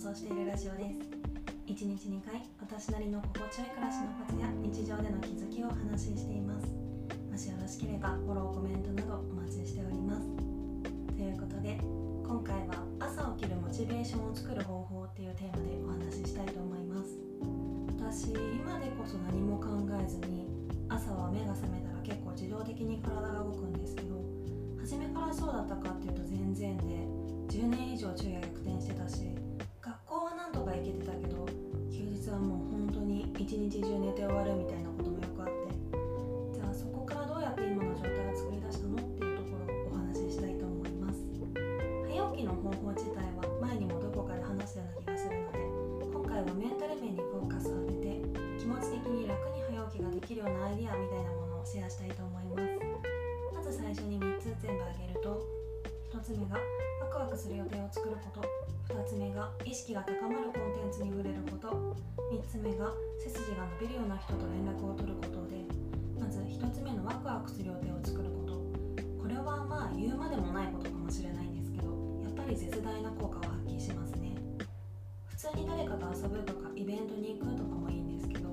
送しているラジオです。1日2回私なりの心地よい暮らしのコツや日常での気づきをお話ししています。もしよろしければフォローコメントなどお待ちしております。ということで今回は朝起きるモチベーションを作る方法っていうテーマでお話ししたいと思います。私今でこそ何も考えずに朝は目が覚めたら結構自動的に体が動くんですけど初めからそうだったかっていうと全然で10年以上昼夜逆転してたし学校は行けてたけど休日はもう本当に一日中寝て終わるみたいなこともよくあってじゃあそこからどうやって今の状態を作り出したのっていうところをお話ししたいと思います。早起きの方法自体は前にもどこかで話したような気がするので今回はメンが意識が高まるコンテンツに触れること。3つ目が背筋が伸びるような人と連絡を取ることで。まず1つ目のワクワクする予定を作ること。これはまあ言うまでもないことかもしれないんですけどやっぱり絶大な効果を発揮しますね。普通に誰かと遊ぶとかイベントに行くとかもいいんですけど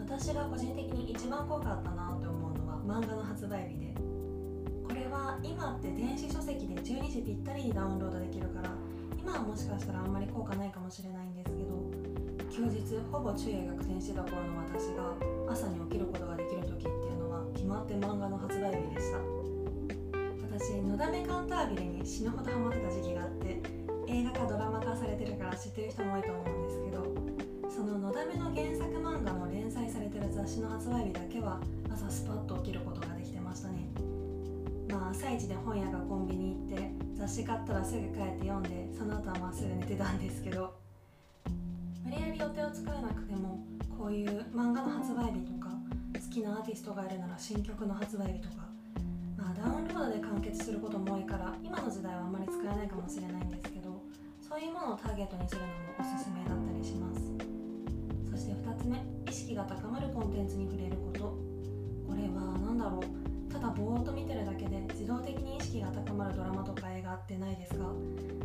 私が個人的に一番効果あったなって思うのは漫画の発売日で。これは今って電子書籍で12時ぴったりにダウンロードできるから今はもしかしたらあんまり効果ないかもしれないんですけど休日ほぼ昼夜逆転してた頃の私が朝に起きることができる時っていうのは決まって漫画の発売日でした。私「のだめカンタービレ」に死ぬほどハマってた時期があって映画化ドラマ化されてるから知ってる人も多いと思うんですけどそののだめの原作漫画の連載されてる雑誌の発売日だけは朝スパッと起きることができてましたね。まあ朝一で本屋かコンビニ行って雑誌買ったらすぐ帰って読んでまっすぐ寝てたんですけど無理やり予定を作らなくてもこういう漫画の発売日とか好きなアーティストがいるなら新曲の発売日とかまあダウンロードで完結することも多いから今の時代はあんまり使えないかもしれないんですけどそういうものをターゲットにするのもおすすめだったりします。そして2つ目意識が高まるコンテンツに触れること。これは何だろう。たぼーっと見てるだけで自動的に意識が高まるドラマとか映画ってないですか？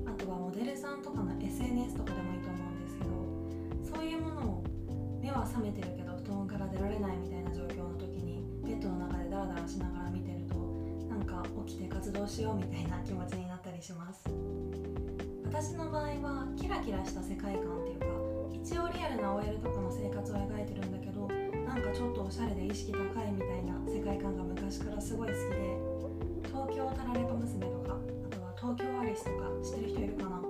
あとはモデルさんとかの SNS とかでもいいと思うんですけどそういうものを目は覚めてるけど布団から出られないみたいな状況の時にベッドの中でダラダラしながら見てるとなんか起きて活動しようみたいな気持ちになったりします。私の場合はキラキラした世界観っていうか一応リアルな OL とかの生活を描いてるんだけどなんかちょっとおしゃれで意識高いみたいな世界昔からすごい好きで東京タラレバ娘とかあとは東京アリスとか知ってる人いるかな？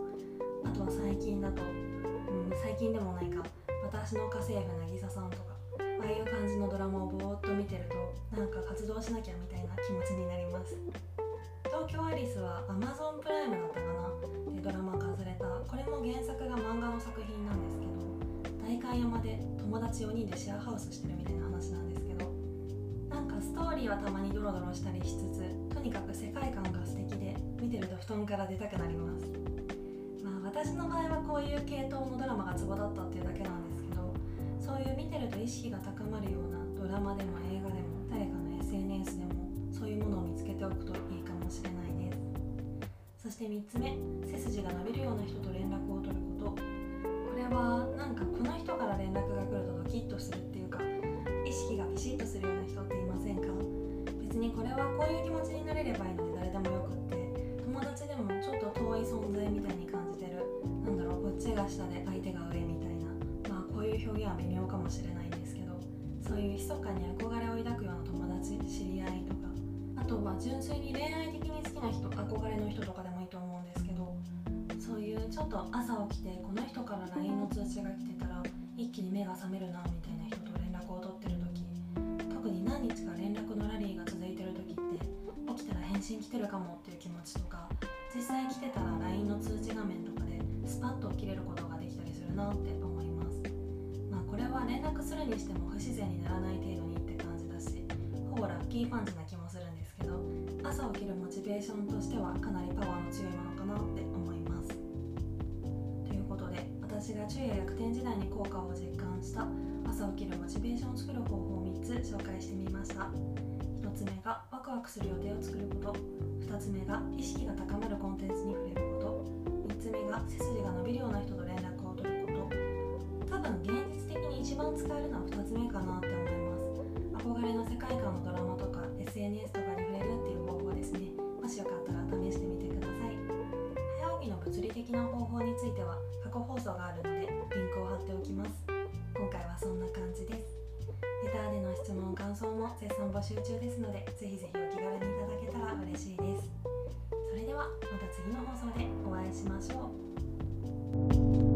あとは最近だと、うん、最近でもないか。私の家政婦渚さんとかああいう感じのドラマをぼーっと見てるとなんか活動しなきゃみたいな気持ちになります。東京アリスは Amazon プライムだったかな？でドラマ化された。これも原作が漫画の作品なんですけど代官山で友達4人でシェアハウスしてるみたいな話なんですけどストーリーはたまにドロドロしたりしつつとにかく世界観が素敵で見てると布団から出たくなります。まあ私の場合はこういう系統のドラマがツボだったっていうだけなんですけどそういう見てると意識が高まるようなドラマでも映画でも誰かの SNS でもそういうものを見つけておくといいかもしれないです。そして3つ目背筋が伸びるような人と連絡を取ること。これはなんかこの人から連絡が来るとドキッとするっていうか意識がピシッとするようなにこれはこういう気持ちになれればいいので誰でもよくって。友達でもちょっと遠い存在みたいに感じてる。なんだろうこっちが下で相手が上みたいな。まあこういう表現は微妙かもしれないんですけど。そういう密かに憧れを抱くような友達知り合いとか。あとは純粋に恋愛的に好きな人憧れの人とかでもいいと思うんですけど。そういうちょっと朝起きてこの人から LINE の通知が来てたら一気に目がスパッと起きれることができたりするなって思います。まあこれは連絡するにしても不自然にならない程度にって感じだしほぼラッキーパンチな気もするんですけど朝起きるモチベーションとしてはかなりパワーの強いものかなって思います。ということで私が昼夜逆転時代に効果を実感した朝起きるモチベーションを作る方法を3つ紹介してみました。1つ目がワクワクする予定を作ること。2つ目が意識が高まるコンテンツに触れること。3つ目が背筋が伸びるような人と連絡を取ること。多分現実的に一番使えるのは2つ目かなって思います。憧れの世界観のドラマとか SNS とかに触れるっていう方法ですね。もしよかったら試してみてください。早起きの物理的な方法については過去放送があるのでリンクを貼っておきます。今回はそんな感じです。レターでの質問感想も絶賛募集中ですのでぜひぜひお気軽にいただけたら嬉しいです。それではまた次の放送でお会いしましょう。